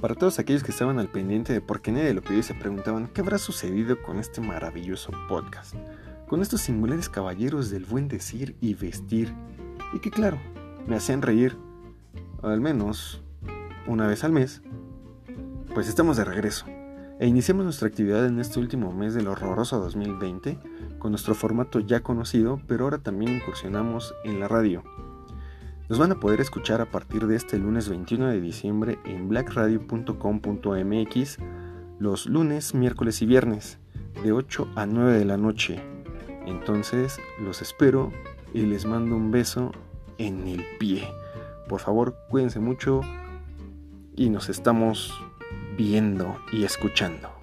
Para todos aquellos que estaban al pendiente de por qué nadie lo pidió y se preguntaban qué habrá sucedido con este maravilloso podcast, con estos singulares caballeros del buen decir y vestir, y que claro, me hacían reír, al menos una vez al mes, pues estamos de regreso. E iniciamos nuestra actividad en este último mes del horroroso 2020 con nuestro formato ya conocido, pero ahora también incursionamos en la radio. Nos van a poder escuchar a partir de este lunes 21 de diciembre en blackradio.com.mx los lunes, miércoles y viernes de 8 a 9 de la noche. Entonces los espero y les mando un beso en el pie. Por favor, cuídense mucho y nos estamos viendo y escuchando.